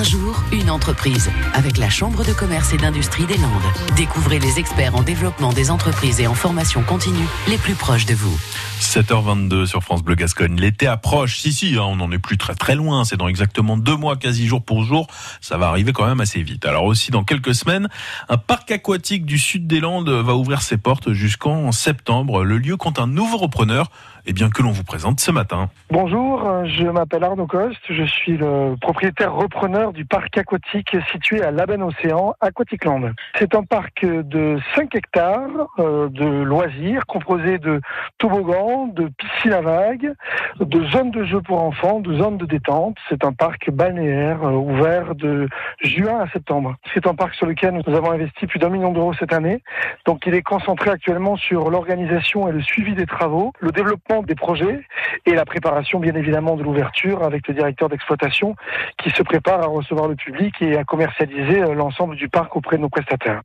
Un jour, une entreprise. Avec la Chambre de commerce et d'industrie des Landes. Découvrez les experts en développement des entreprises et en formation continue les plus proches de vous. 7h22 sur France Bleu Gascogne. L'été approche. Si, si, hein, on n'en est plus très très loin. C'est dans exactement deux mois, quasi jour pour jour. Ça va arriver quand même assez vite. Alors aussi, dans quelques semaines, un parc aquatique du sud des Landes va ouvrir ses portes jusqu'en septembre. Le lieu compte un nouveau repreneur eh bien, que l'on vous présente ce matin. Bonjour, je m'appelle Arnaud Coste, je suis le propriétaire repreneur du parc aquatique situé à Laben Océan, Aquaticland. C'est un parc de 5 hectares euh, de loisirs composé de toboggans, de piscines à vagues, de zones de jeux pour enfants, de zones de détente. C'est un parc balnéaire euh, ouvert de juin à septembre. C'est un parc sur lequel nous avons investi plus d'un million d'euros cette année. Donc il est concentré actuellement sur l'organisation et le suivi des travaux, le développement des projets et la préparation bien évidemment de l'ouverture avec le directeur d'exploitation qui se prépare à recevoir le public et à commercialiser euh, l'ensemble du parc auprès de nos prestataires.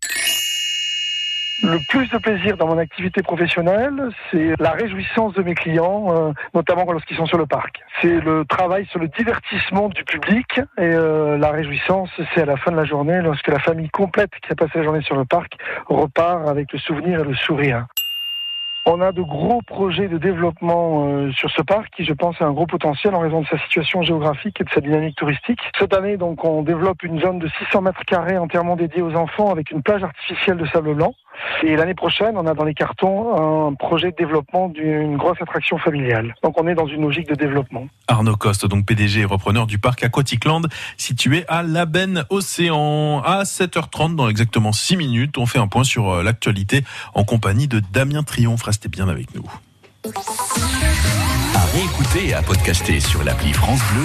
Le plus de plaisir dans mon activité professionnelle, c'est la réjouissance de mes clients, euh, notamment lorsqu'ils sont sur le parc. C'est le travail sur le divertissement du public et euh, la réjouissance, c'est à la fin de la journée, lorsque la famille complète qui a passé la journée sur le parc repart avec le souvenir et le sourire. On a de gros projets de développement euh, sur ce parc qui, je pense, a un gros potentiel en raison de sa situation géographique et de sa dynamique touristique. Cette année, donc, on développe une zone de 600 mètres carrés entièrement dédiée aux enfants avec une plage artificielle de sable blanc. Et l'année prochaine, on a dans les cartons un projet de développement d'une grosse attraction familiale. Donc on est dans une logique de développement. Arnaud Coste, donc PDG et repreneur du parc Aquaticland, situé à Laben Océan. À 7h30, dans exactement 6 minutes, on fait un point sur euh, l'actualité en compagnie de Damien Triomphe. Restez bien avec nous. À réécouter et à podcaster sur l'appli France Bleu